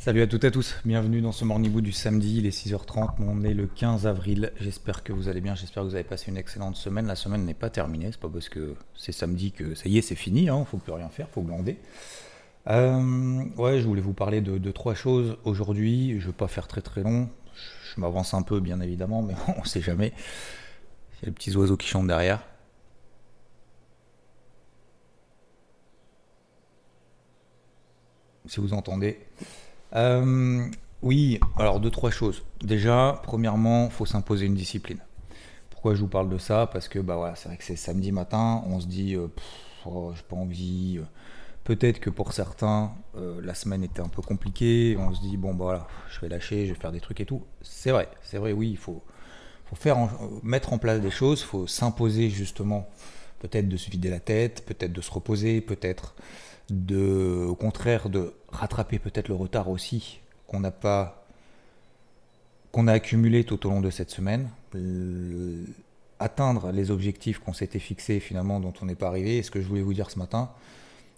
Salut à toutes et à tous, bienvenue dans ce Morning Boot du samedi, il est 6h30, on est le 15 avril, j'espère que vous allez bien, j'espère que vous avez passé une excellente semaine, la semaine n'est pas terminée, c'est pas parce que c'est samedi que ça y est c'est fini, hein, faut plus rien faire, faut glander. Euh, ouais, je voulais vous parler de, trois choses aujourd'hui. Je ne vais pas faire très très long. Je, m'avance un peu, bien évidemment, mais on ne sait jamais. Il y a les petits oiseaux qui chantent derrière. Si vous entendez. Euh, oui, alors deux, trois choses. Déjà, premièrement, faut s'imposer une discipline. Pourquoi je vous parle de ça? Parce que bah voilà, c'est vrai que c'est samedi matin, on se dit, euh, oh, j'ai pas envie. Peut-être que pour certains, euh, la semaine était un peu compliquée. On se dit, bon, bah, voilà, je vais lâcher, je vais faire des trucs et tout. C'est vrai, c'est vrai, oui, il faut, faut faire mettre en place des choses, il faut s'imposer justement, peut-être de se vider la tête, peut-être de se reposer, peut-être au contraire, de rattraper peut-être le retard aussi qu'on n'a pas, qu'on a accumulé tout au long de cette semaine. atteindre les objectifs qu'on s'était fixés finalement, dont on n'est pas arrivé. Et ce que je voulais vous dire ce matin,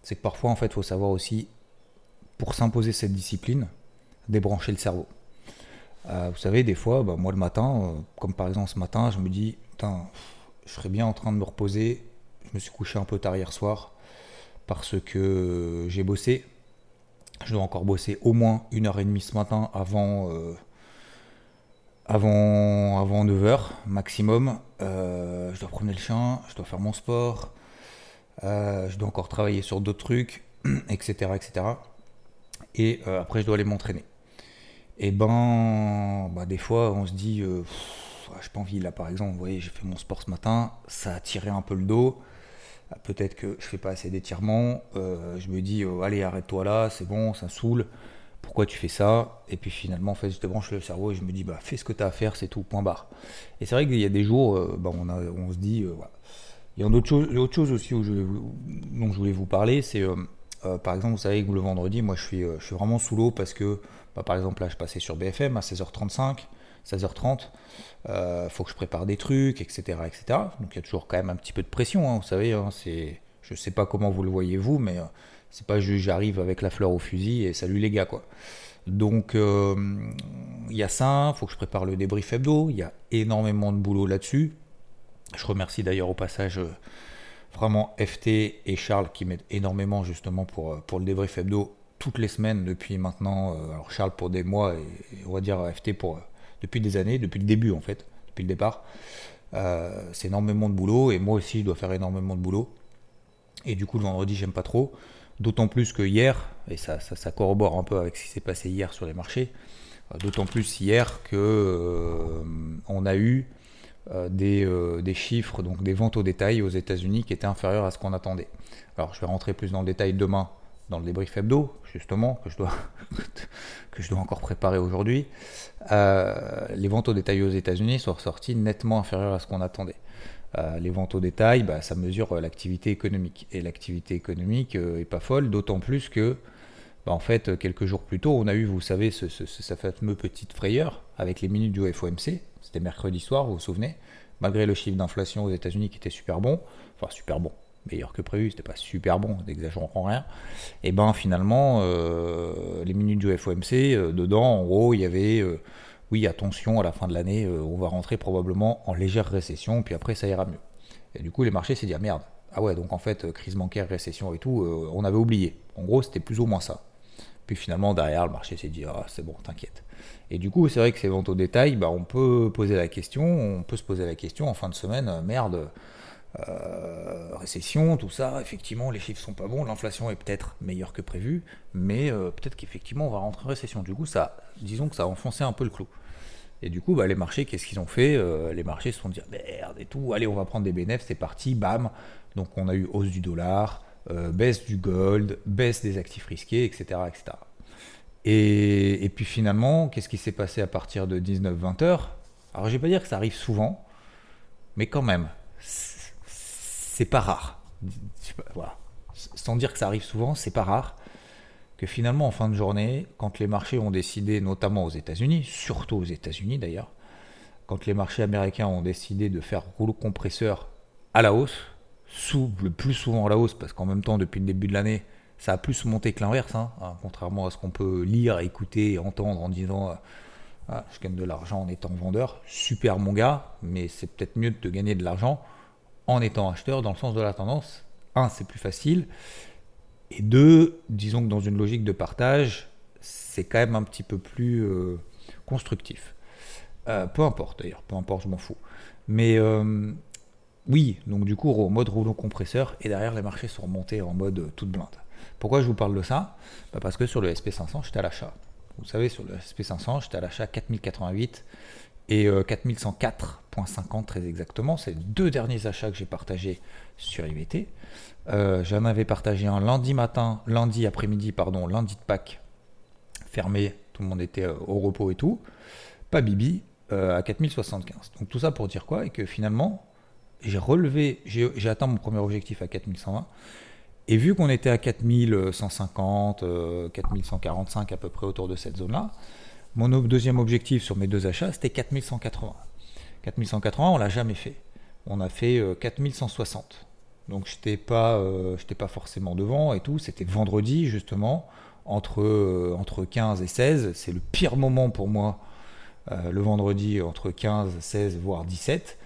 c'est que parfois, en fait, il faut savoir aussi, pour s'imposer cette discipline, débrancher le cerveau. Euh, vous savez, des fois, bah, moi le matin, euh, comme par exemple ce matin, je me dis, je serais bien en train de me reposer. Je me suis couché un peu tard hier soir parce que j'ai bossé. Je dois encore bosser au moins une heure et demie ce matin avant, euh, avant, avant 9h maximum. je dois promener le chien, je dois faire mon sport, euh, je dois encore travailler sur d'autres trucs, etc. etc. Et euh, après, je dois aller m'entraîner. Et ben, bah, des fois, on se dit, euh, je n'ai pas envie, là par exemple, vous voyez, j'ai fait mon sport ce matin, ça a tiré un peu le dos. Peut-être que je fais pas assez d'étirements. je me dis, allez, arrête-toi là, c'est bon, ça saoule. Pourquoi tu fais ça? Et puis finalement, en fait, je te branche le cerveau et je me dis, bah, fais ce que tu as à faire, c'est tout, point barre. Et c'est vrai qu'il y a des jours, bah, on, on se dit, voilà il y a autre chose, aussi dont je voulais vous parler, c'est euh, euh, par exemple, vous savez que le vendredi, moi je suis, euh, je suis vraiment sous l'eau parce que, bah, par exemple, là je passais sur BFM à 16h35, 16h30, il faut que je prépare des trucs, etc., etc. Donc il y a toujours quand même un petit peu de pression, hein, vous savez, hein, c'est, je sais pas comment vous le voyez vous, mais c'est pas juste j'arrive avec la fleur au fusil et salut les gars quoi. Donc il y a ça, il faut que je prépare le débrief hebdo, il y a énormément de boulot là-dessus. Je remercie d'ailleurs au passage euh, vraiment FT et Charles qui m'aident énormément justement pour, euh, pour le débrief hebdo toutes les semaines depuis maintenant. Euh, alors Charles pour des mois et, on va dire FT pour depuis des années, depuis le début en fait, depuis le départ. c'est énormément de boulot et moi aussi je dois faire énormément de boulot. Et du coup le vendredi j'aime pas trop. D'autant plus que hier, et ça, ça, corrobore un peu avec ce qui s'est passé hier sur les marchés, d'autant plus hier que on a eu euh, euh, des, chiffres, donc des ventes au détail aux États-Unis qui étaient inférieurs à ce qu'on attendait. Alors je vais rentrer plus dans le détail demain dans le débrief hebdo, justement, que je dois, encore préparer aujourd'hui. Euh, les ventes au détail aux États-Unis sont ressorties nettement inférieures à ce qu'on attendait. les ventes au détail, bah, ça mesure l'activité économique. Et l'activité économique est pas folle, d'autant plus que, bah, en fait, quelques jours plus tôt, on a eu, vous savez, ce, ce, ce, fameux petite frayeur avec les minutes du FOMC, c'était mercredi soir, vous vous souvenez, malgré le chiffre d'inflation aux États-Unis qui était super bon, enfin super bon, meilleur que prévu, c'était pas super bon, n'exagérons rien, et ben finalement, euh, les minutes du FOMC, euh, dedans, en gros, il y avait, euh, oui, attention, à la fin de l'année, on va rentrer probablement en légère récession, puis après ça ira mieux. Et du coup, les marchés s'est dit, ah merde, ah ouais, donc en fait, crise bancaire, récession et tout, on avait oublié. En gros, c'était plus ou moins ça. Puis finalement, derrière, le marché s'est dit, ah, c'est bon, t'inquiète. Et du coup, c'est vrai que ces ventes au détail, bah, on peut poser la question, on peut se poser la question en fin de semaine, merde, euh, récession, tout ça, effectivement, les chiffres sont pas bons, l'inflation est peut-être meilleure que prévu, mais euh, peut-être qu'effectivement, on va rentrer en récession. Du coup, ça, disons que ça a enfoncé un peu le clou. Et du coup, bah, les marchés, qu'est-ce qu'ils ont fait Les marchés se sont dit, merde et tout, allez, on va prendre des bénéfices, c'est parti, bam. Donc on a eu hausse du dollar, baisse du gold, baisse des actifs risqués, etc. etc. Et, et puis finalement, qu'est-ce qui s'est passé à partir de 19-20 heures? Alors je vais pas dire que ça arrive souvent, mais quand même, c'est pas rare. Voilà. Sans dire que ça arrive souvent, c'est pas rare que finalement en fin de journée, quand les marchés ont décidé, notamment aux États-Unis, surtout aux États-Unis d'ailleurs, quand les marchés américains ont décidé de faire rouleau compresseur à la hausse, sous, le plus souvent à la hausse, parce qu'en même temps, depuis le début de l'année, ça a plus monté que l'inverse, hein, hein, contrairement à ce qu'on peut lire, écouter entendre en disant euh, ah, je gagne de l'argent en étant vendeur. Super mon gars, mais c'est peut-être mieux de gagner de l'argent en étant acheteur dans le sens de la tendance. Un, c'est plus facile. Et deux, disons que dans une logique de partage, c'est quand même un petit peu plus euh, constructif. Euh, peu importe d'ailleurs, peu importe, je m'en fous. Mais oui, donc du coup, au mode rouleau compresseur, et derrière les marchés sont remontés en mode toute blinde. Pourquoi je vous parle de ça? Bah, Parce que sur le SP500, j'étais à l'achat. Vous savez, sur le SP500, j'étais à l'achat 4088 et 4104.50 euh, très exactement. C'est les deux derniers achats que j'ai partagés sur IVT. Euh, J'en avais partagé un lundi matin, lundi après-midi, pardon, lundi de Pâques, fermé, tout le monde était euh, au repos et tout. Pas Bibi, à 4075. Donc tout ça pour dire quoi? Et que finalement, j'ai relevé, j'ai atteint mon premier objectif à 4120. Et vu qu'on était à 4150, 4145 euh, à peu près autour de cette zone-là, mon deuxième objectif sur mes deux achats, c'était 4180. 4180, on l'a jamais fait. On a fait 4160. Euh, Donc je n'étais pas, euh, pas forcément devant et tout. C'était vendredi justement, entre, entre 15 et 16. C'est le pire moment pour moi, le vendredi entre 15, 16, voire 17,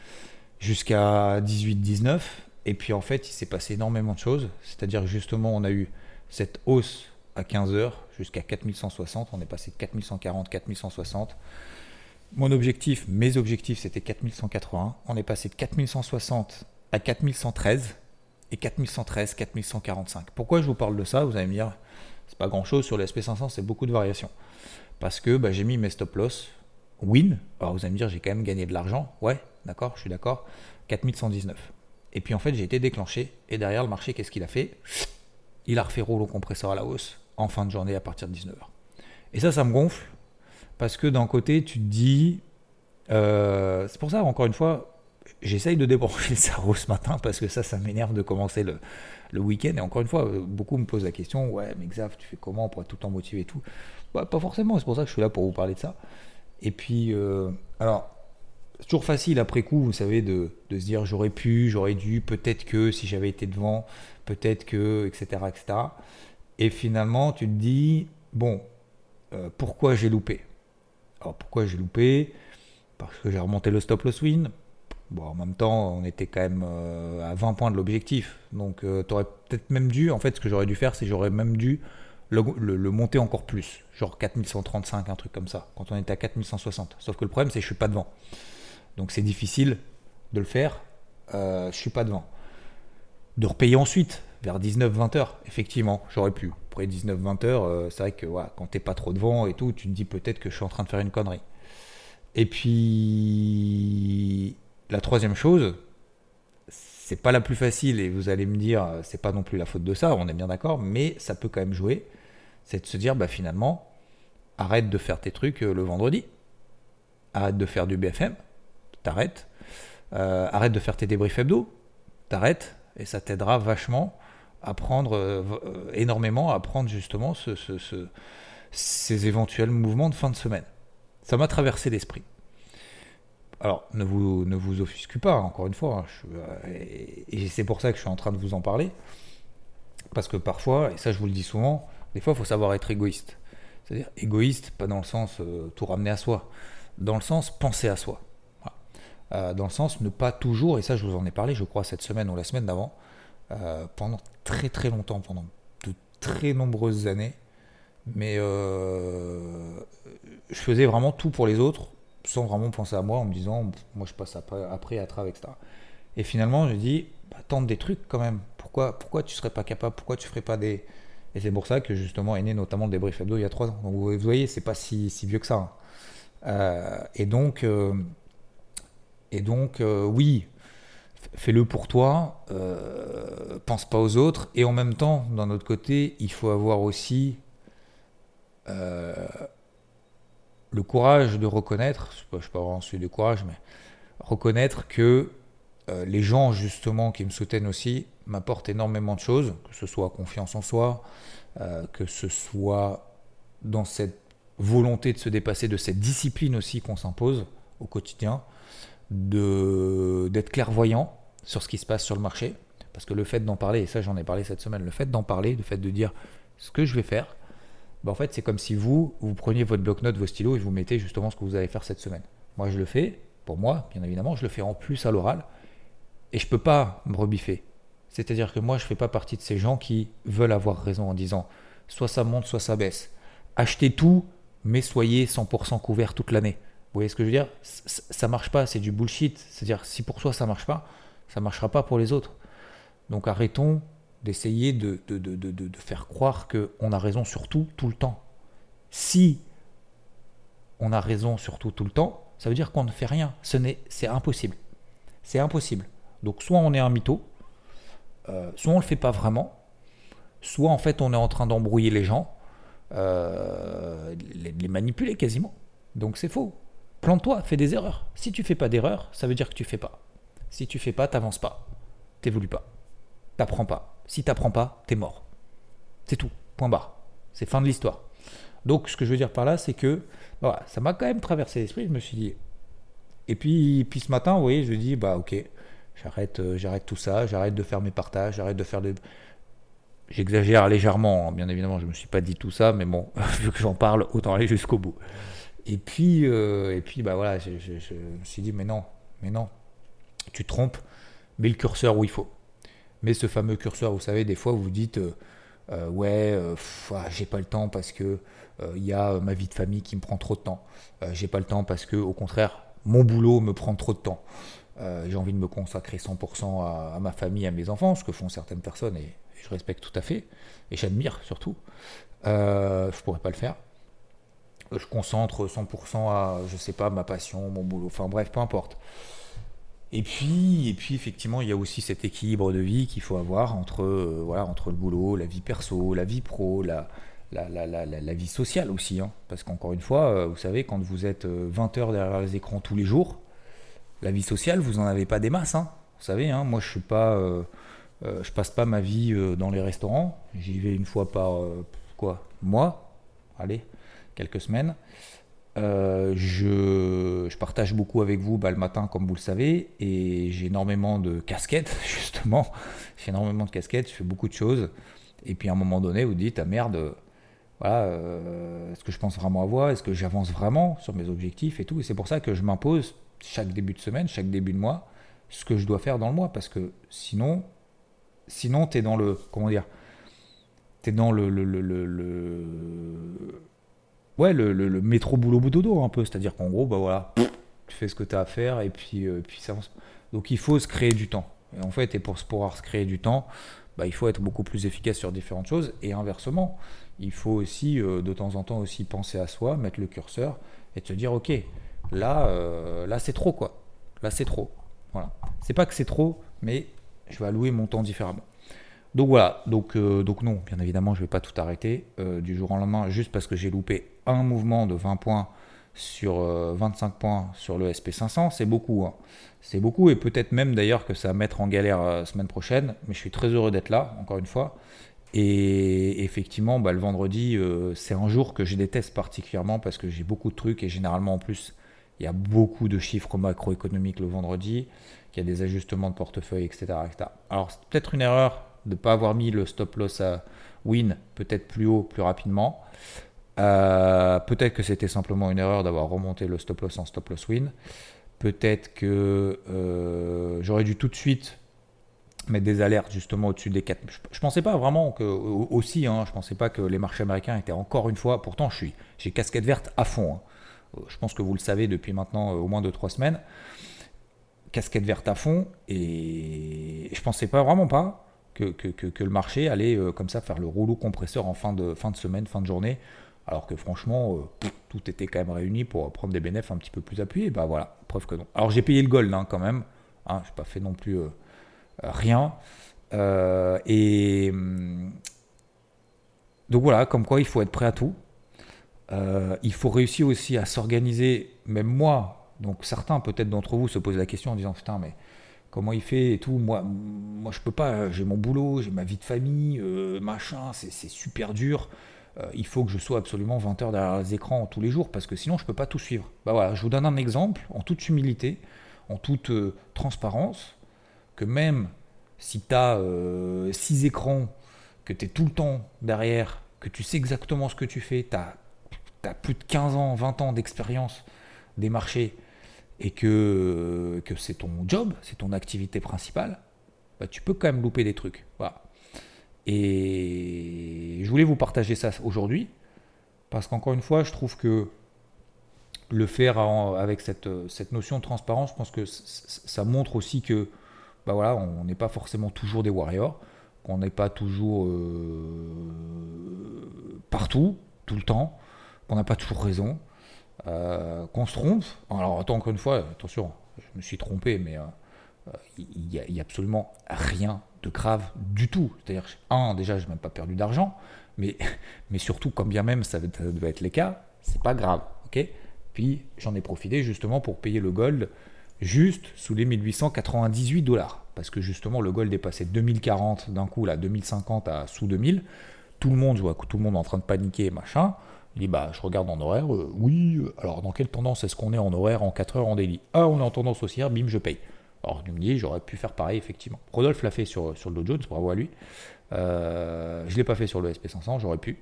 jusqu'à 18, 19. Et puis en fait, il s'est passé énormément de choses. C'est-à-dire justement, on a eu cette hausse à 15 heures jusqu'à 4160. On est passé de 4140, 4160. Mon objectif, mes objectifs, c'était 4180. On est passé de 4160 à 4113 et 4113, 4145. Pourquoi je vous parle de ça? Vous allez me dire, c'est pas grand chose sur le SP500, c'est beaucoup de variations. Parce que bah, j'ai mis mes stop loss win. Alors vous allez me dire, j'ai quand même gagné de l'argent. Ouais, d'accord, je suis d'accord. 4119. Et puis en fait, j'ai été déclenché. Et derrière, le marché, qu'est-ce qu'il a fait? Il a refait rouleau compresseur à la hausse en fin de journée à partir de 19h. Et ça, ça me gonfle. Parce que d'un côté, tu te dis. Euh, c'est pour ça, encore une fois, j'essaye de débrancher le cerveau ce matin parce que ça, ça m'énerve de commencer le, week-end. Et encore une fois, beaucoup me posent la question Ouais, mais Xav, tu fais comment pour être tout le temps motivé et tout? Bah, Pas forcément, c'est pour ça que je suis là pour vous parler de ça. Et puis, euh, alors, c'est toujours facile après coup, vous savez, de, se dire j'aurais pu, j'aurais dû, peut-être que si j'avais été devant, peut-être que, etc., etc. Et finalement, tu te dis, bon, euh, pourquoi j'ai loupé? Alors pourquoi j'ai loupé? Parce que j'ai remonté le stop loss win. Bon, en même temps, on était quand même euh, à 20 points de l'objectif. Donc, euh, tu aurais peut-être même dû, en fait, ce que j'aurais dû faire, c'est j'aurais même dû le, monter encore plus. Genre 4135, un truc comme ça, quand on était à 4160. Sauf que le problème, c'est que je suis pas devant. Donc c'est difficile de le faire. Je suis pas devant. De repayer ensuite, vers 19-20 heures, effectivement, j'aurais pu. Après 19-20 heures, euh, c'est vrai que ouais, quand t'es pas trop devant et tout, tu te dis peut-être que je suis en train de faire une connerie. Et puis, la troisième chose, c'est pas la plus facile et vous allez me dire, c'est pas non plus la faute de ça, on est bien d'accord, mais ça peut quand même jouer. C'est de se dire, bah finalement, arrête de faire tes trucs euh, le vendredi, arrête de faire du BFM, t'arrêtes. Euh, arrête de faire tes débriefs hebdo, t'arrêtes, et ça t'aidera vachement à prendre euh, euh, énormément, à prendre justement ce, ces éventuels mouvements de fin de semaine. Ça m'a traversé l'esprit. Alors, ne vous, ne vous offusquez pas, encore une fois, hein, et, c'est pour ça que je suis en train de vous en parler, parce que parfois, et ça je vous le dis souvent, des fois il faut savoir être égoïste. C'est-à-dire égoïste, pas dans le sens tout ramener à soi, dans le sens penser à soi. Euh, dans le sens ne pas toujours, et ça je vous en ai parlé je crois cette semaine ou la semaine d'avant, euh, pendant très très longtemps, pendant de très nombreuses années, mais euh, je faisais vraiment tout pour les autres sans vraiment penser à moi en me disant moi je passe après, à travers etc. Et finalement j'ai dit bah, tente des trucs quand même, pourquoi, pourquoi tu serais pas capable, pourquoi tu ferais pas des... Et c'est pour ça que justement est né notamment le débrief hebdo il y a trois ans. Donc vous voyez, c'est pas si, si, vieux que ça. Hein. et donc, et donc, euh, oui, fais-le pour toi, euh, pense pas aux autres, et en même temps, d'un autre côté, il faut avoir aussi euh, le courage de reconnaître, je ne sais pas vraiment celui du courage, mais reconnaître que euh, les gens justement qui me soutiennent aussi m'apportent énormément de choses, que ce soit confiance en soi, que ce soit dans cette volonté de se dépasser, de cette discipline aussi qu'on s'impose au quotidien, d'être clairvoyant sur ce qui se passe sur le marché. Parce que le fait d'en parler, et ça j'en ai parlé cette semaine, le fait d'en parler, le fait de dire ce que je vais faire, bah en fait c'est comme si vous, vous preniez votre bloc-notes, vos stylos et vous mettez justement ce que vous allez faire cette semaine. Moi je le fais, pour moi, bien évidemment, je le fais en plus à l'oral, et je peux pas me rebiffer. C'est-à-dire que moi je fais pas partie de ces gens qui veulent avoir raison en disant soit ça monte, soit ça baisse. Achetez tout, mais soyez 100% couvert toute l'année. Vous voyez ce que je veux dire? Ça marche pas, c'est du bullshit. C'est-à-dire, si pour soi ça marche pas, ça marchera pas pour les autres. Donc arrêtons d'essayer de, de, de, de, faire croire qu'on a raison sur tout, tout le temps. Si on a raison sur tout, tout le temps, ça veut dire qu'on ne fait rien. Ce n'est, c'est impossible. C'est impossible. Donc soit on est un mytho, euh, soit on ne le fait pas vraiment, soit en fait on est en train d'embrouiller les gens, euh, les, les manipuler quasiment. Donc c'est faux. Plante-toi, fais des erreurs. Si tu fais pas d'erreurs, ça veut dire que tu fais pas. Si tu fais pas, t'avances pas. T'évolues pas. T'apprends pas. Si t'apprends pas, t'es mort. C'est tout. Point barre. C'est fin de l'histoire. Donc, ce que je veux dire par là, c'est que voilà, ça m'a quand même traversé l'esprit. Je me suis dit. Et puis, puis ce matin, vous voyez, je dis, bah ok, j'arrête, euh, j'arrête tout ça, j'arrête de faire mes partages, j'arrête de faire des. J'exagère légèrement, hein, bien évidemment, je ne me suis pas dit tout ça, mais bon, vu que j'en parle, autant aller jusqu'au bout. Et puis, euh, et puis bah voilà, je, me suis dit, mais non, mais non, tu trompes, mets le curseur où il faut. Mais ce fameux curseur, vous savez, des fois vous dites, euh, euh, ouais, ah, j'ai pas le temps parce que il y a ma vie de famille qui me prend trop de temps. j'ai pas le temps parce que, au contraire, mon boulot me prend trop de temps. j'ai envie de me consacrer 100% à, ma famille, à mes enfants, ce que font certaines personnes et, je respecte tout à fait et j'admire surtout. je pourrais pas le faire je concentre 100% à, je sais pas, ma passion, mon boulot, enfin bref, peu importe. Et puis, et puis effectivement, il y a aussi cet équilibre de vie qu'il faut avoir entre, euh, voilà, entre le boulot, la vie perso, la vie pro, la, la, la, la, la vie sociale aussi. Hein. Parce qu'encore une fois, euh, vous savez, quand vous êtes 20 euh, heures derrière les écrans tous les jours, la vie sociale, vous n'en avez pas des masses. Hein. Vous savez, hein, moi je suis pas, je passe pas ma vie dans les restaurants. J'y vais une fois par quoi? Mois? Allez, quelques semaines. Euh, je, je, partage beaucoup avec vous bah, le matin, comme vous le savez, et j'ai énormément de casquettes, justement. J'ai énormément de casquettes, je fais beaucoup de choses. Et puis à un moment donné, vous dites, ah merde, voilà, euh, est-ce que je pense vraiment avoir Est-ce que j'avance vraiment sur mes objectifs et tout? Et c'est pour ça que je m'impose chaque début de semaine, chaque début de mois, ce que je dois faire dans le mois. Parce que sinon, sinon tu es dans le. Comment dire Tu es dans le ouais, le, le, métro boulot bout dodo un peu. C'est-à-dire qu'en gros, bah voilà, tu fais ce que tu as à faire et puis, euh, puis ça Donc il faut se créer du temps. Et en fait, et pour pouvoir se créer du temps, bah, il faut être beaucoup plus efficace sur différentes choses. Et inversement, il faut aussi euh, de temps en temps aussi penser à soi, mettre le curseur et te dire, ok, là, euh, là c'est trop quoi. Là c'est trop. Voilà. C'est pas que c'est trop, mais je vais allouer mon temps différemment. Donc voilà, donc, donc non, bien évidemment, je ne vais pas tout arrêter du jour au lendemain juste parce que j'ai loupé un mouvement de 20 points sur 25 euh, points sur le SP500, c'est beaucoup. Hein. C'est beaucoup et peut-être même d'ailleurs que ça va mettre en galère euh, semaine prochaine, mais je suis très heureux d'être là, encore une fois. Et effectivement, bah, le vendredi, euh, c'est un jour que je déteste particulièrement parce que j'ai beaucoup de trucs et généralement en plus, il y a beaucoup de chiffres macroéconomiques le vendredi, qu'il y a des ajustements de portefeuille, etc. etc. Alors c'est peut-être une erreur de ne pas avoir mis le stop loss à win peut-être plus haut, plus rapidement. Euh, peut-être que c'était simplement une erreur d'avoir remonté le stop loss en stop loss win. Peut-être que euh, j'aurais dû tout de suite mettre des alertes justement au-dessus des 4. Je, ne pensais pas vraiment que aussi, hein, je pensais pas que les marchés américains étaient encore une fois. Pourtant, je suis, j'ai casquette verte à fond. Hein. Euh, je pense que vous le savez depuis maintenant au moins 2-3 semaines. Casquette verte à fond et je pensais pas vraiment pas que, le marché allait comme ça faire le rouleau compresseur en fin de semaine, fin de journée. Alors que franchement, euh, tout était quand même réuni pour prendre des bénéfices un petit peu plus appuyés. Bah voilà, preuve que non. Alors j'ai payé le gold hein, quand même. Hein, je n'ai pas fait non plus rien. et hum, donc voilà, comme quoi il faut être prêt à tout. il faut réussir aussi à s'organiser, même moi. Donc certains peut-être d'entre vous se posent la question en disant putain mais comment il fait et tout. Moi, moi je peux pas, j'ai mon boulot, j'ai ma vie de famille, euh, machin, c'est super dur. Euh, il faut que je sois absolument 20 heures derrière les écrans tous les jours parce que sinon je peux pas tout suivre. Bah voilà, je vous donne un exemple en toute humilité, en toute euh, transparence, que même si tu as 6 écrans, que tu es tout le temps derrière, que tu sais exactement ce que tu fais, tu as, as, plus de 15 ans, 20 ans d'expérience des marchés, et que, que c'est ton job, c'est ton activité principale, bah, tu peux quand même louper des trucs. Voilà. Et je voulais vous partager ça aujourd'hui, parce qu'encore une fois, je trouve que le faire avec cette, cette notion de transparence, je pense que ça montre aussi que bah voilà, on n'est pas forcément toujours des warriors, qu'on n'est pas toujours euh, partout, tout le temps, qu'on n'a pas toujours raison, euh, qu'on se trompe. Alors, attends, encore une fois, attention, je me suis trompé, mais euh, il n'y a, absolument rien de grave du tout. C'est-à-dire, un, déjà, je n'ai même pas perdu d'argent, mais, mais surtout, quand bien même ça devait être les cas, c'est pas grave. ok? Puis, j'en ai profité justement pour payer le gold juste sous les 1898 dollars. Parce que justement, le gold est passé de 2040 d'un coup, là, 2050 à sous 2000. Tout le monde, je vois tout le monde en train de paniquer, machin. Il dit bah je regarde en horaire, euh, oui, alors dans quelle tendance est-ce qu'on est en horaire en 4 heures en daily? Ah on est en tendance haussière, bim je paye. Alors je me j'aurais pu faire pareil effectivement. Rodolphe l'a fait sur, sur le Dow Jones, bravo à lui. Euh, je ne l'ai pas fait sur le SP500, j'aurais pu,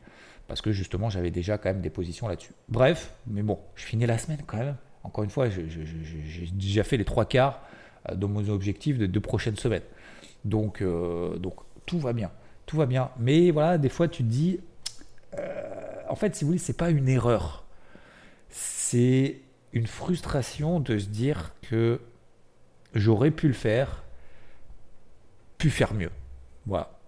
parce que justement j'avais déjà quand même des positions là-dessus. Bref, mais bon, je finis la semaine quand même. Encore une fois, j'ai déjà fait les trois quarts de mon objectif de deux prochaines semaines. Donc, donc tout va bien, tout va bien. Mais voilà, des fois tu te dis en fait, si vous voulez, c'est pas une erreur. C'est une frustration de se dire que j'aurais pu le faire, pu faire mieux. Voilà.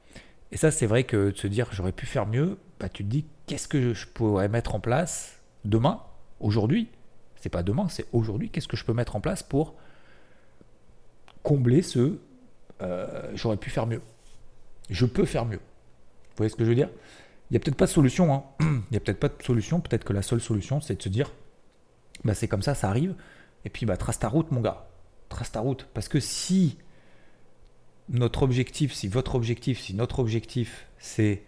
Et ça, c'est vrai que de se dire j'aurais pu faire mieux, bah, tu te dis qu'est-ce que je pourrais mettre en place demain, aujourd'hui? C'est pas demain, c'est aujourd'hui. Qu'est-ce que je peux mettre en place pour combler ce euh, j'aurais pu faire mieux? Je peux faire mieux. Vous voyez ce que je veux dire? Il n'y a peut-être pas de solution. Hein. Il n'y a peut-être pas de solution. Peut-être que la seule solution, c'est de se dire bah, c'est comme ça, ça arrive. Et puis, bah, trace ta route, mon gars. Trace ta route. Parce que si notre objectif, si votre objectif, si notre objectif, c'est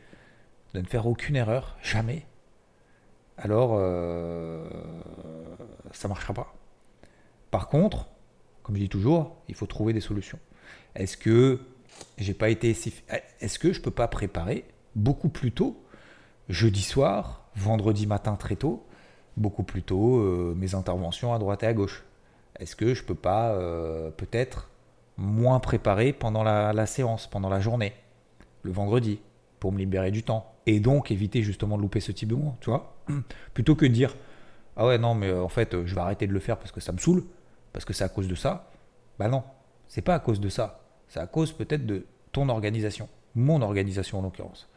de ne faire aucune erreur, jamais, alors euh, ça ne marchera pas. Par contre, comme je dis toujours, il faut trouver des solutions. Est-ce que j'ai pas été est-ce que je peux pas préparer beaucoup plus tôt jeudi soir, vendredi matin très tôt, beaucoup plus tôt euh, mes interventions à droite et à gauche? Est-ce que je peux pas euh, peut-être moins préparer pendant la, séance, pendant la journée, le vendredi, pour me libérer du temps et donc éviter justement de louper ce type de mots, tu vois? Plutôt que de dire ah ouais non mais euh, en fait je vais arrêter de le faire parce que ça me saoule, parce que c'est à cause de ça. Bah non, c'est pas à cause de ça, c'est à cause peut-être de ton organisation, mon organisation en l'occurrence.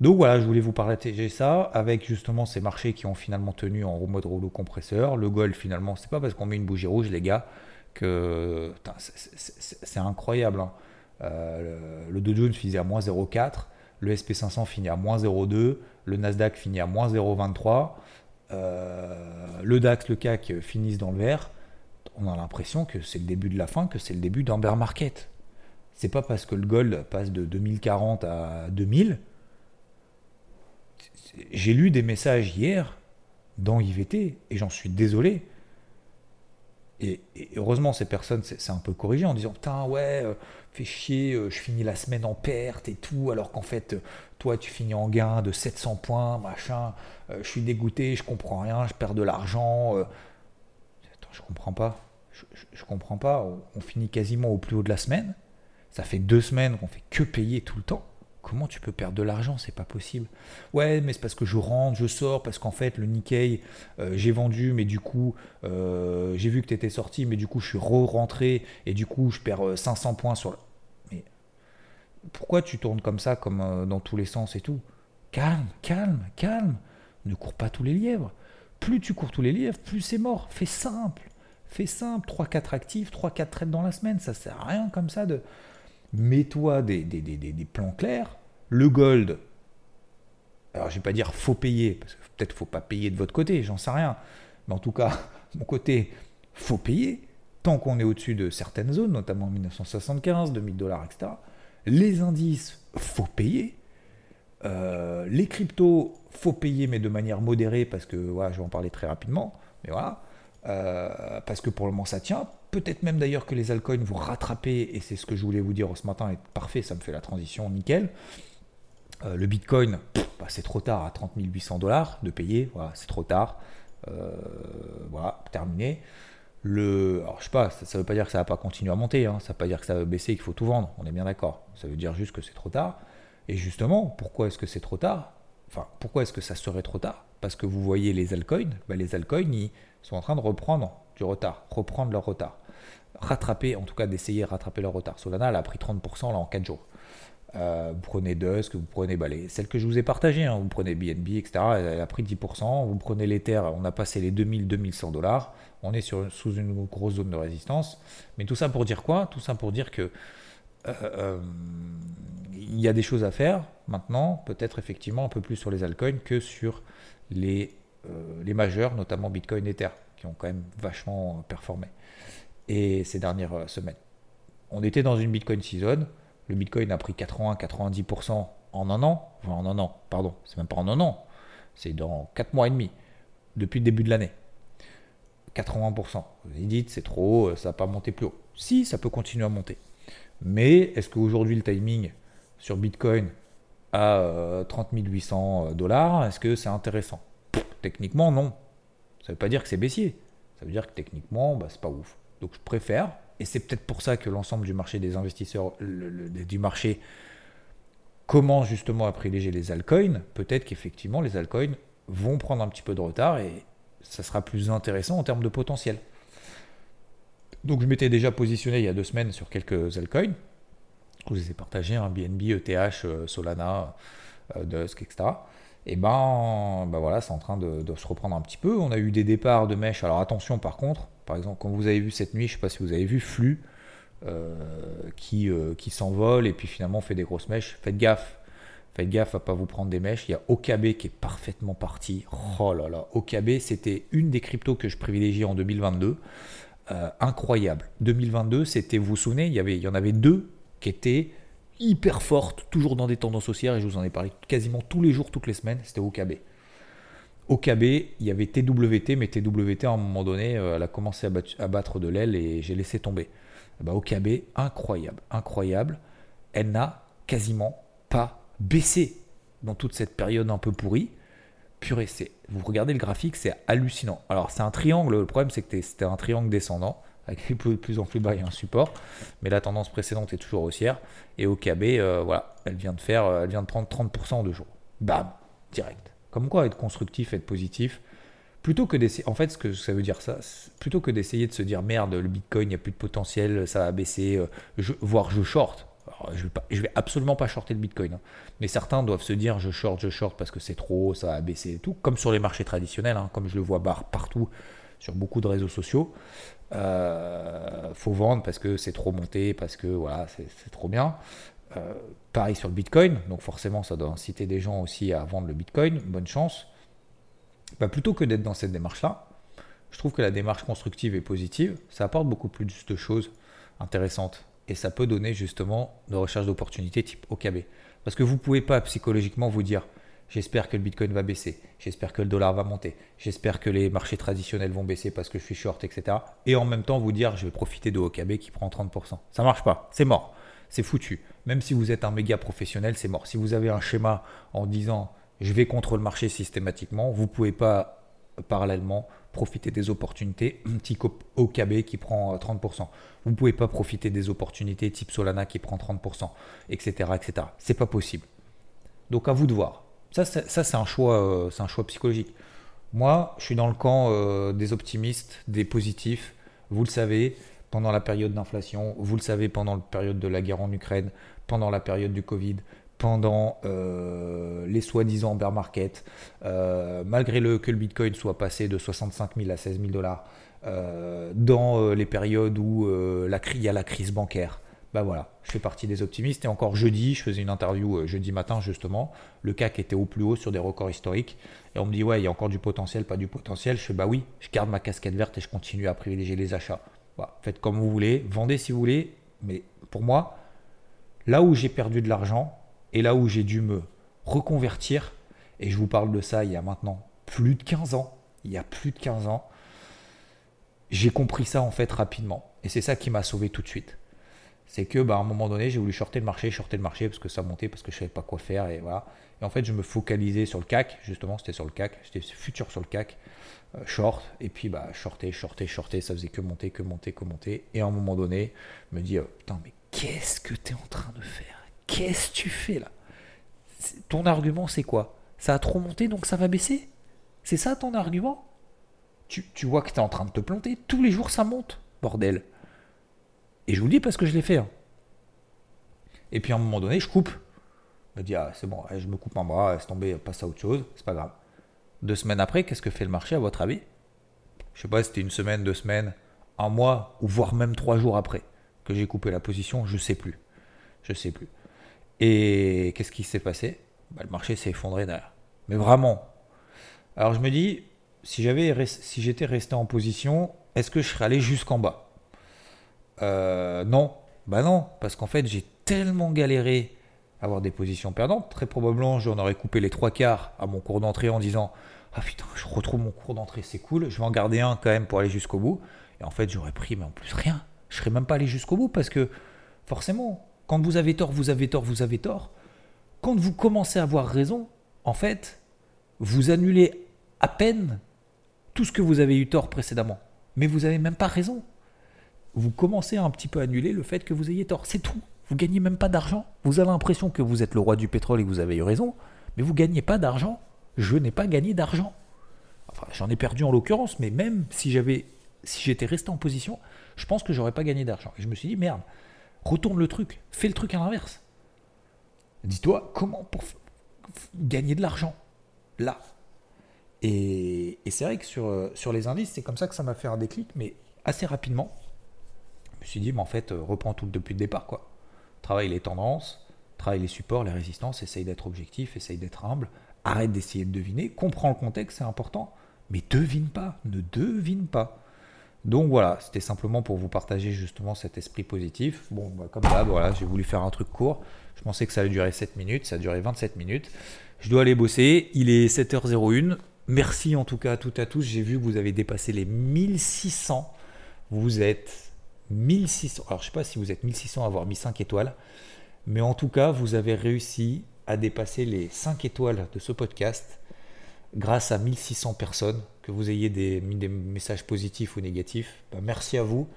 Donc voilà, je voulais vous partager ça avec justement ces marchés qui ont finalement tenu en mode rouleau compresseur. Le gold finalement, c'est pas parce qu'on met une bougie rouge, les gars, que c'est incroyable. Hein. Euh, le, Dow Jones finit à moins 0,4, le SP500 finit à moins 0,2, le Nasdaq finit à moins 0,23, euh, le DAX, le CAC finissent dans le vert. On a l'impression que c'est le début de la fin, que c'est le début d'un bear market. C'est pas parce que le gold passe de 2040 à 2000 j'ai lu des messages hier dans IVT et j'en suis désolé. Et, heureusement, ces personnes, c'est un peu corrigé en disant Putain, ouais, euh, fais chier, euh, je finis la semaine en perte et tout, alors qu'en fait, euh, toi, tu finis en gain de 700 points, machin, je suis dégoûté, je comprends rien, je perds de l'argent. Attends, je comprends pas. Je, je, comprends pas. On, finit quasiment au plus haut de la semaine. Ça fait deux semaines qu'on fait que payer tout le temps. Comment tu peux perdre de l'argent? C'est pas possible. Ouais, mais c'est parce que je rentre, je sors, parce qu'en fait, le Nikkei, euh, j'ai vendu, mais du coup, euh, j'ai vu que tu étais sorti, mais du coup, je suis re-rentré, et du coup, je perds 500 euh, points sur le. Mais pourquoi tu tournes comme ça, comme dans tous les sens et tout? Calme, calme, calme. Ne cours pas tous les lièvres. Plus tu cours tous les lièvres, plus c'est mort. Fais simple. Fais simple, 3-4 actifs, 3-4 trades dans la semaine, ça sert à rien comme ça de. Mets-toi des, plans clairs. Le gold, alors je vais pas dire faut payer, parce que peut-être faut pas payer de votre côté, j'en sais rien. Mais en tout cas, mon côté, faut payer. Tant qu'on est au-dessus de certaines zones, notamment 1975, 2000 dollars, etc. Les indices, faut payer. Euh, les cryptos, faut payer, mais de manière modérée, parce que voilà, je vais en parler très rapidement. Mais voilà. Euh, parce que pour le moment ça tient. Peut-être même d'ailleurs que les altcoins vont rattraper, et c'est ce que je voulais vous dire ce matin, et parfait, ça me fait la transition nickel. Euh, le Bitcoin, bah, c'est trop tard à 30 800 dollars de payer, voilà, c'est trop tard. voilà, terminé. Le, alors je sais pas, ça ne veut pas dire que ça va pas continuer à monter, hein. ça ne veut pas dire que ça va baisser qu'il faut tout vendre, on est bien d'accord. Ça veut dire juste que c'est trop tard. Et justement, pourquoi est-ce que c'est trop tard? Enfin, pourquoi est-ce que ça serait trop tard? Parce que vous voyez les altcoins, bah, les altcoins, ils sont en train de reprendre du retard, reprendre leur retard. Rattraper, en tout cas d'essayer de rattraper leur retard. Solana, elle a pris 30% là en 4 jours. Euh, vous prenez Dusk, vous prenez bah, les, celles que je vous ai partagées, hein. vous prenez BNB, etc. Elle a pris 10%. Vous prenez l'Ether, on a passé les 2000-2100 dollars. On est sur, sous une grosse zone de résistance. Mais tout ça pour dire quoi? Tout ça pour dire que euh, euh, il y a des choses à faire maintenant, peut-être effectivement un peu plus sur les altcoins que sur les, les majeurs, notamment Bitcoin et Ether, qui ont quand même vachement performé et ces dernières semaines. On était dans une Bitcoin season le Bitcoin a pris 80-90% en un an, enfin en un an, pardon, c'est même pas en un an, c'est dans 4 mois et demi, depuis le début de l'année. 80%. Vous dites, c'est trop haut, ça va pas monter plus haut. Si, ça peut continuer à monter. Mais est-ce qu'aujourd'hui le timing sur Bitcoin à 30 euh, 800 dollars, est-ce que c'est intéressant? Techniquement, non. Ça ne veut pas dire que c'est baissier. Ça veut dire que techniquement, bah, c'est pas ouf. Donc je préfère et c'est peut-être pour ça que l'ensemble du marché des investisseurs, du marché commence justement à privilégier les altcoins. Peut-être qu'effectivement les altcoins vont prendre un petit peu de retard et ça sera plus intéressant en termes de potentiel. Donc je m'étais déjà positionné il y a deux semaines sur quelques altcoins. Je vous ai partagé un BNB, ETH, euh, Solana, euh, Dusk, etc. Et ben, ben voilà, c'est en train de, se reprendre un petit peu. On a eu des départs de mèches. Alors attention par contre, par exemple, quand vous avez vu cette nuit, je ne sais pas si vous avez vu Flux euh, qui, euh, qui s'envole et puis finalement fait des grosses mèches. Faites gaffe. Faites gaffe à pas vous prendre des mèches. Il y a OKB qui est parfaitement parti. Oh là là, OKB, c'était une des cryptos que je privilégiais en 2022. Euh, incroyable. 2022, c'était, vous vous souvenez, y, avait, il y en avait deux qui étaient hyper fortes, toujours dans des tendances haussières, et je vous en ai parlé quasiment tous les jours, toutes les semaines, c'était OKB. OKB, il y avait TWT, mais TWT à un moment donné, euh, elle a commencé à, battre de l'aile et j'ai laissé tomber. Bah, OKB, incroyable, incroyable. Elle n'a quasiment pas baissé dans toute cette période un peu pourrie. Purée, vous regardez le graphique, c'est hallucinant. Alors c'est un triangle, le problème c'est que c'était un triangle descendant, avec de plus en plus bas, il y a un support, mais la tendance précédente est toujours haussière. Et OKB, euh, voilà, elle vient de faire, elle vient de prendre 30% en deux jours. Bam, direct. Comme quoi, être constructif, être positif, plutôt que d'essayer, en fait, ce que ça veut dire ça, plutôt que d'essayer de se dire merde, le Bitcoin, il n'y a plus de potentiel, ça va baisser, euh, voire je short. je je vais absolument pas shorter le Bitcoin. Hein. Mais certains doivent se dire je short, je short parce que c'est trop, ça va baisser et tout. Comme sur les marchés traditionnels, hein, comme je le vois barre partout sur beaucoup de réseaux sociaux. Euh, faut vendre parce que c'est trop monté, parce que voilà, c'est trop bien. Euh, pareil sur le Bitcoin, donc forcément ça doit inciter des gens aussi à vendre le Bitcoin, bonne chance. Bah, plutôt que d'être dans cette démarche-là, je trouve que la démarche constructive et positive, ça apporte beaucoup plus de choses intéressantes. Et ça peut donner justement de recherche d'opportunités type OKB. Parce que vous ne pouvez pas psychologiquement vous dire j'espère que le Bitcoin va baisser, j'espère que le dollar va monter, j'espère que les marchés traditionnels vont baisser parce que je suis short, etc. Et en même temps vous dire je vais profiter de OKB qui prend 30%. Ça marche pas, c'est mort c'est foutu. Même si vous êtes un méga professionnel, c'est mort. Si vous avez un schéma en disant je vais contre le marché systématiquement, vous pouvez pas parallèlement profiter des opportunités type OKB qui prend 30%. Euh, vous ne pouvez pas profiter des opportunités type Solana qui prend 30%, etc. etc. C'est pas possible. Donc à vous de voir. Ça, c'est un, choix, euh, un choix psychologique. Moi, je suis dans le camp euh, des optimistes, des positifs. Vous le savez, pendant la période d'inflation, vous le savez, pendant la période de la guerre en Ukraine, pendant la période du Covid, pendant euh, les soi-disant bear market, malgré le, que le Bitcoin soit passé de 65 000 à 16 000 dollars, dans les périodes où il y a la crise bancaire. Bah voilà, je fais partie des optimistes. Et encore jeudi, je faisais une interview jeudi matin justement. Le CAC était au plus haut sur des records historiques. Et on me dit, ouais, il y a encore du potentiel, pas du potentiel. Je fais, bah oui, je garde ma casquette verte et je continue à privilégier les achats. faites comme vous voulez, vendez si vous voulez. Mais pour moi, là où j'ai perdu de l'argent et là où j'ai dû me reconvertir, et je vous parle de ça il y a maintenant plus de 15 ans, il y a plus de 15 ans, j'ai compris ça en fait rapidement. Et c'est ça qui m'a sauvé tout de suite. C'est que bah, à un moment donné, j'ai voulu shorter le marché, shorter le marché parce que ça montait, parce que je savais pas quoi faire. Et voilà. Et en fait, je me focalisais sur le CAC, justement, c'était sur le CAC, j'étais futur sur le CAC, euh, short, et puis bah, shorter, shorter, shorter, ça faisait que monter, que monter, que monter. Et à un moment donné, je me dis, oh, putain, mais qu'est-ce que tu es en train de faire? Qu'est-ce que tu fais là? Ton argument, c'est quoi? Ça a trop monté, donc ça va baisser? C'est ça ton argument? Tu, vois que tu es en train de te planter. Tous les jours, ça monte, bordel. Et je vous le dis parce que je l'ai fait. Hein. Et puis à un moment donné, je coupe. Je me dis, ah, c'est bon, je me coupe un bras, laisse tomber, passe à autre chose, c'est pas grave. Deux semaines après, qu'est-ce que fait le marché à votre avis? Je sais pas, c'était une semaine, deux semaines, un mois, ou voire même trois jours après que j'ai coupé la position, je sais plus. Je sais plus. Et qu'est-ce qui s'est passé? Bah, Le marché s'est effondré derrière. Mais vraiment. Alors je me dis, si j'avais si j'étais resté en position, est-ce que je serais allé jusqu'en bas? Euh, Non, bah non, parce qu'en fait j'ai tellement galéré à avoir des positions perdantes. Très probablement, j'en aurais coupé les trois quarts à mon cours d'entrée en disant ah putain, je retrouve mon cours d'entrée, c'est cool. Je vais en garder un quand même pour aller jusqu'au bout. Et en fait, j'aurais pris, mais en plus rien. Je serais même pas allé jusqu'au bout parce que forcément, quand vous avez tort, vous avez tort, vous avez tort. Quand vous commencez à avoir raison, en fait, vous annulez à peine tout ce que vous avez eu tort précédemment. Mais vous n'avez même pas raison. Vous commencez à un petit peu annuler le fait que vous ayez tort. C'est tout. Vous gagnez même pas d'argent. Vous avez l'impression que vous êtes le roi du pétrole et que vous avez eu raison, mais vous gagnez pas d'argent. Je n'ai pas gagné d'argent. Enfin, j'en ai perdu en l'occurrence, mais même si j'avais, si j'étais resté en position, je pense que j'aurais pas gagné d'argent. Et je me suis dit merde, retourne le truc, fais le truc à l'inverse. Dis-toi comment pour gagner de l'argent? Là et, c'est vrai que sur, euh, sur les indices, c'est comme ça que ça m'a fait un déclic, mais assez rapidement, je me suis dit, mais en fait, euh, reprends tout depuis le départ, quoi. Travaille les tendances, travaille les supports, les résistances, essaye d'être objectif, essaye d'être humble, arrête d'essayer de deviner, comprends le contexte, c'est important, mais devine pas, ne devine pas. Donc voilà, c'était simplement pour vous partager justement cet esprit positif. Bon, bah, comme d'hab, voilà, j'ai voulu faire un truc court. Je pensais que ça allait durer 7 minutes, ça a duré 27 minutes. Je dois aller bosser, il est 7h01. Merci en tout cas à toutes et à tous. J'ai vu que vous avez dépassé les 1600. Vous êtes 1600. Alors je ne sais pas si vous êtes 1600 à avoir mis 5 étoiles. Mais en tout cas, vous avez réussi à dépasser les 5 étoiles de ce podcast grâce à 1600 personnes. Que vous ayez des, des messages positifs ou négatifs. Bah, merci à vous.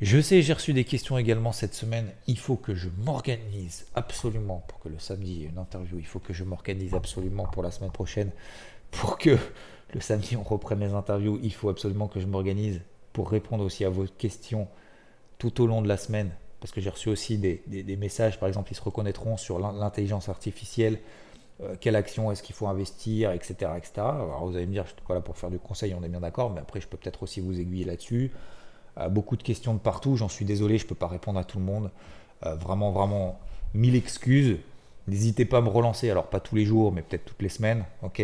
Je sais, j'ai reçu des questions également cette semaine. Il faut que je m'organise absolument pour que le samedi, y ait une interview. Il faut que je m'organise absolument pour la semaine prochaine pour que le samedi on reprenne les interviews, il faut absolument que je m'organise pour répondre aussi à vos questions tout au long de la semaine. Parce que j'ai reçu aussi des, messages, par exemple, ils se reconnaîtront sur l'intelligence artificielle, euh, quelle action est-ce qu'il faut investir, etc., etc. Alors vous allez me dire, je suis pas là pour faire du conseil, on est bien d'accord, mais après je peux peut-être aussi vous aiguiller là-dessus. Euh, beaucoup de questions de partout, j'en suis désolé, je ne peux pas répondre à tout le monde. Euh, vraiment, vraiment, mille excuses. N'hésitez pas à me relancer, alors pas tous les jours, mais peut-être toutes les semaines, ok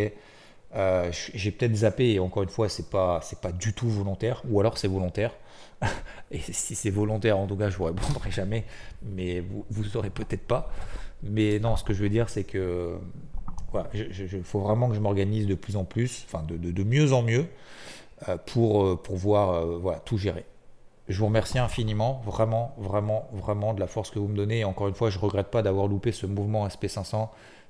euh, j'ai peut-être zappé et encore une fois c'est pas c'est pas du tout volontaire ou alors c'est volontaire et si c'est volontaire en tout cas je vous répondrai jamais mais vous vous saurez peut-être pas mais non ce que je veux dire c'est que il faut vraiment que je m'organise de plus en plus enfin de, mieux en mieux euh, pour euh, voir voilà tout gérer je vous remercie infiniment, vraiment, vraiment, vraiment de la force que vous me donnez. Et encore une fois, je regrette pas d'avoir loupé ce mouvement SP500.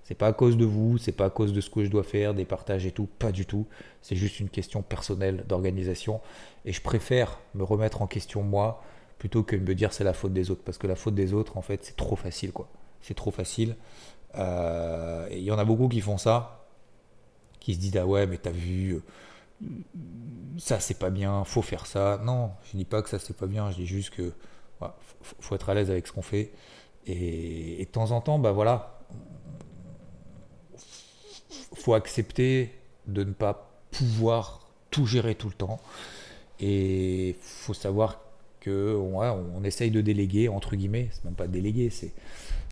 C'est pas à cause de vous, c'est pas à cause de ce que je dois faire, des partages et tout, pas du tout. C'est juste une question personnelle d'organisation. Et je préfère me remettre en question moi plutôt que de me dire c'est la faute des autres. Parce que la faute des autres, en fait, c'est trop facile, quoi. C'est trop facile. Euh, il y en a beaucoup qui font ça, qui se disent ah ouais, mais t'as vu, euh, ça c'est pas bien, faut faire ça. Non, je dis pas que ça c'est pas bien, je dis juste que faut, être à l'aise avec ce qu'on fait. Et, et, de temps en temps, bah voilà, faut accepter de ne pas pouvoir tout gérer tout le temps. Et faut savoir que on essaye de déléguer, entre guillemets, c'est même pas déléguer, c'est.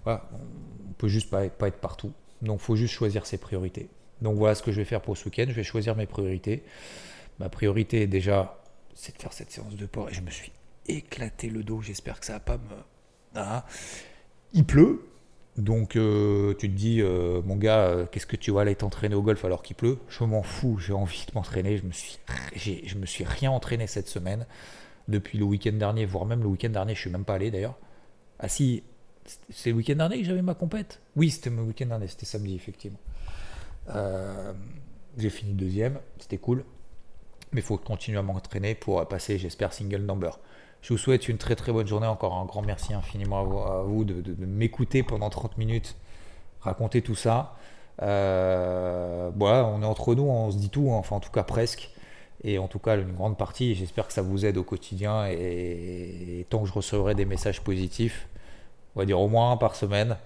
Voilà, on peut juste pas, pas être partout. Donc faut juste choisir ses priorités. Donc voilà ce que je vais faire pour ce week-end. Je vais choisir mes priorités. Ma priorité déjà, c'est de faire cette séance de port. Et je me suis éclaté le dos. J'espère que ça va pas me. Ah. Il pleut. Donc euh, tu te dis, euh, mon gars, euh, qu'est-ce que tu vas aller t'entraîner au golf alors qu'il pleut? Je m'en fous, j'ai envie de m'entraîner. Je me suis, je me suis rien entraîné cette semaine depuis le week-end dernier, voire même le week-end dernier. Je suis même pas allé d'ailleurs. Ah si, c'est le week-end dernier que j'avais ma compète? Oui, c'était le week-end dernier, c'était samedi effectivement. j'ai fini deuxième, c'était cool. Mais il faut continuer à m'entraîner pour passer, j'espère, single number. Je vous souhaite une très très bonne journée. Encore un grand merci infiniment à vous, de, m'écouter pendant 30 minutes, raconter tout ça. Euh, on est entre nous, on se dit tout, enfin en tout cas presque. Et en tout cas, une grande partie, j'espère que ça vous aide au quotidien. Et, tant que je recevrai des messages positifs, on va dire au moins un par semaine,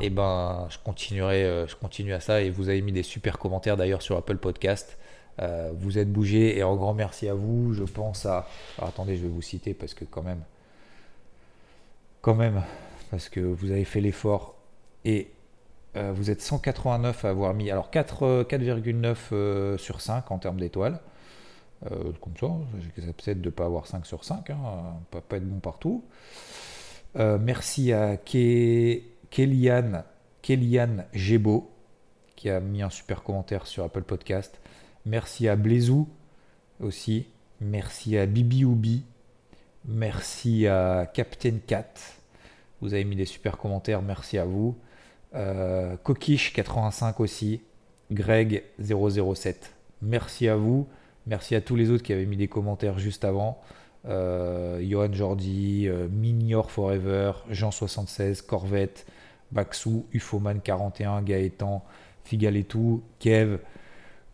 et eh ben je continuerai, euh, je continue à ça. Et vous avez mis des super commentaires d'ailleurs sur Apple Podcast. Euh, vous êtes bougé et un grand merci à vous. Je pense à. attendez, je vais vous citer parce que quand même. Quand même, parce que vous avez fait l'effort et euh, vous êtes 189 à avoir mis. Alors 4,9 euh, sur 5 en termes d'étoiles. comme ça, peut-être de ne pas avoir 5 sur 5, hein, peut pas être bon partout. merci à Kéliane, Kéliane Gébo qui a mis un super commentaire sur Apple Podcast. Merci à Blaisou aussi. Merci à Bibi Oubi. Merci à Captain Cat. Vous avez mis des super commentaires. Merci à vous. Euh, Coquiche85 aussi. Greg007. Merci à vous. Merci à tous les autres qui avaient mis des commentaires juste avant. Euh, Johan Jordi, euh, Minior Forever, Jean76, Corvette, Baxou, Ufoman41, Gaëtan, Figaletou, Kev,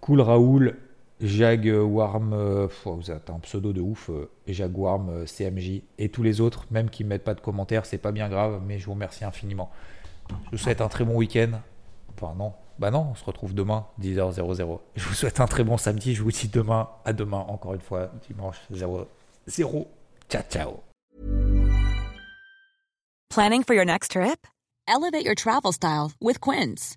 Cool Raoul, Jaguarm, euh, vous êtes un pseudo de ouf, euh, Jaguarm, euh, CMJ et tous les autres, même qui ne mettent pas de commentaires, c'est pas bien grave, mais je vous remercie infiniment. Je vous souhaite un très bon week-end. Enfin non, bah non, on se retrouve demain, 10h00. Je vous souhaite un très bon samedi, je vous dis demain, à demain, encore une fois, dimanche 0 0. Ciao, ciao. Planning for your next trip? Elevate your travel style with Quince.